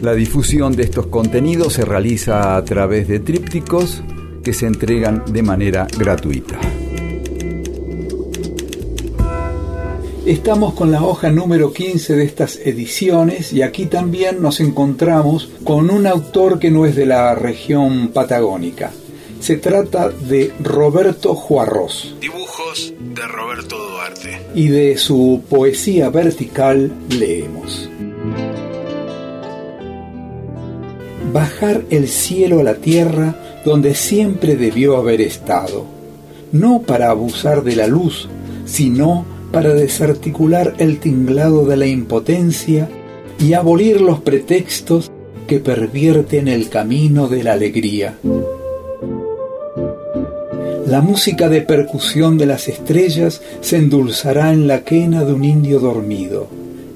La difusión de estos contenidos se realiza a través de trípticos que se entregan de manera gratuita. Estamos con la hoja número 15 de estas ediciones y aquí también nos encontramos con un autor que no es de la región patagónica. Se trata de Roberto Juarros. Dibujos de Roberto Duarte. Y de su poesía vertical leemos. Bajar el cielo a la tierra donde siempre debió haber estado, no para abusar de la luz, sino para desarticular el tinglado de la impotencia y abolir los pretextos que pervierten el camino de la alegría. La música de percusión de las estrellas se endulzará en la quena de un indio dormido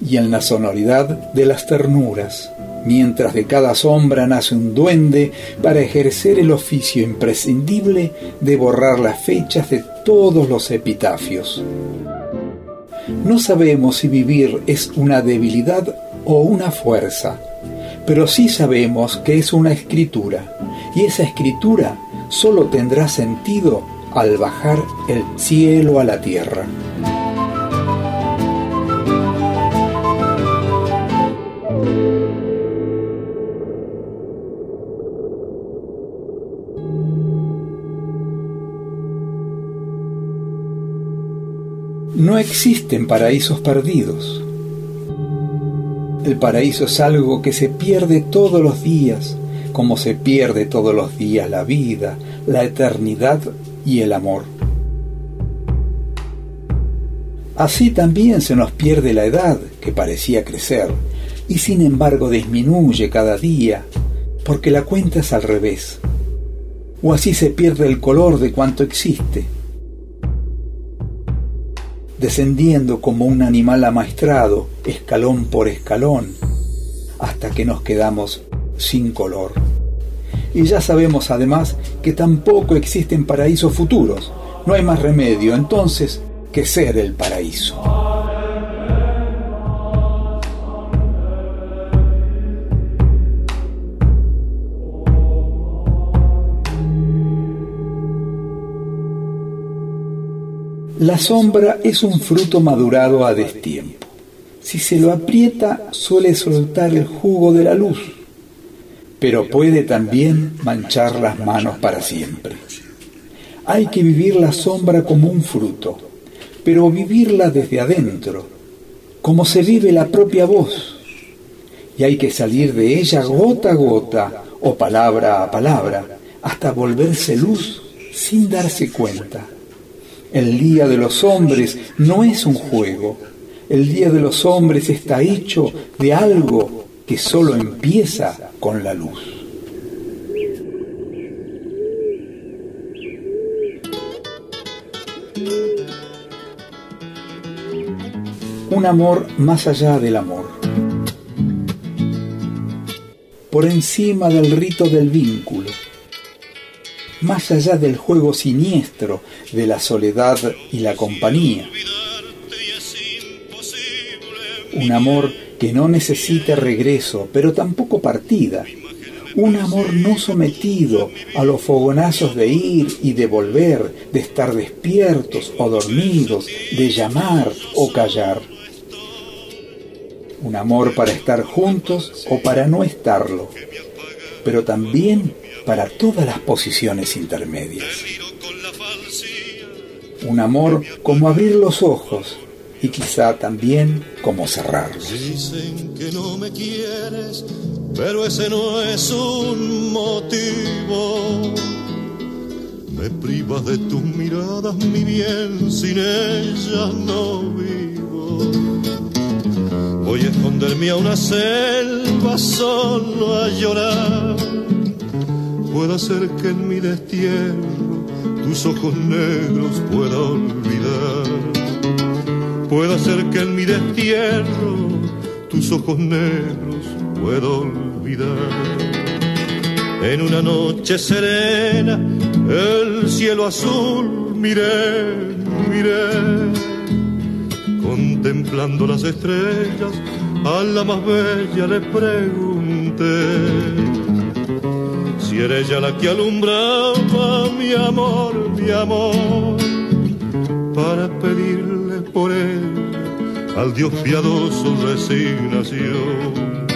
y en la sonoridad de las ternuras, mientras de cada sombra nace un duende para ejercer el oficio imprescindible de borrar las fechas de todos los epitafios. No sabemos si vivir es una debilidad o una fuerza, pero sí sabemos que es una escritura, y esa escritura solo tendrá sentido al bajar el cielo a la tierra. No existen paraísos perdidos. El paraíso es algo que se pierde todos los días, como se pierde todos los días la vida, la eternidad y el amor. Así también se nos pierde la edad, que parecía crecer, y sin embargo disminuye cada día, porque la cuenta es al revés. O así se pierde el color de cuanto existe descendiendo como un animal amaestrado, escalón por escalón, hasta que nos quedamos sin color. Y ya sabemos además que tampoco existen paraísos futuros, no hay más remedio entonces que ser el paraíso. La sombra es un fruto madurado a destiempo. Si se lo aprieta suele soltar el jugo de la luz, pero puede también manchar las manos para siempre. Hay que vivir la sombra como un fruto, pero vivirla desde adentro, como se vive la propia voz. Y hay que salir de ella gota a gota o palabra a palabra hasta volverse luz sin darse cuenta. El día de los hombres no es un juego. El día de los hombres está hecho de algo que solo empieza con la luz. Un amor más allá del amor. Por encima del rito del vínculo más allá del juego siniestro de la soledad y la compañía. Un amor que no necesita regreso, pero tampoco partida. Un amor no sometido a los fogonazos de ir y de volver, de estar despiertos o dormidos, de llamar o callar. Un amor para estar juntos o para no estarlo, pero también para todas las posiciones intermedias. Un amor como abrir los ojos y quizá también como cerrarlos. Dicen que no me quieres, pero ese no es un motivo. Me privas de tus miradas, mi bien, sin ellas no vivo. Voy a esconderme a una selva solo a llorar pueda ser que en mi destierro tus ojos negros pueda olvidar. Pueda ser que en mi destierro tus ojos negros pueda olvidar. En una noche serena, el cielo azul miré, miré, contemplando las estrellas, a la más bella le pregunté si era ella la que alumbraba mi amor, mi amor, para pedirle por él al Dios piadoso resignación,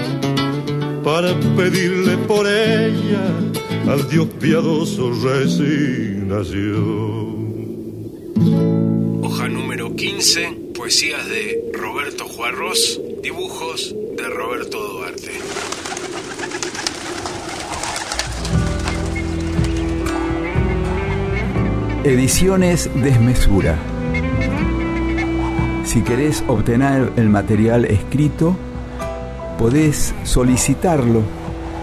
para pedirle por ella al Dios piadoso resignación. Hoja número 15, poesías de Roberto Juarros, dibujos de Roberto Duarte. Ediciones Desmesura. Si querés obtener el material escrito, podés solicitarlo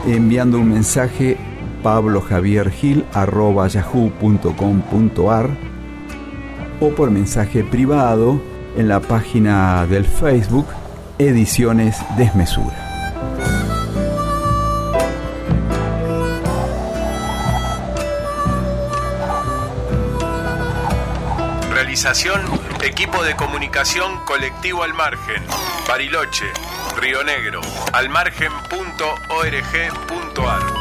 enviando un mensaje pablojaviergil.yahoo.com.ar o por mensaje privado en la página del Facebook Ediciones Desmesura. Equipo de Comunicación Colectivo Al Margen, Bariloche, Río Negro, almargen.org.ar.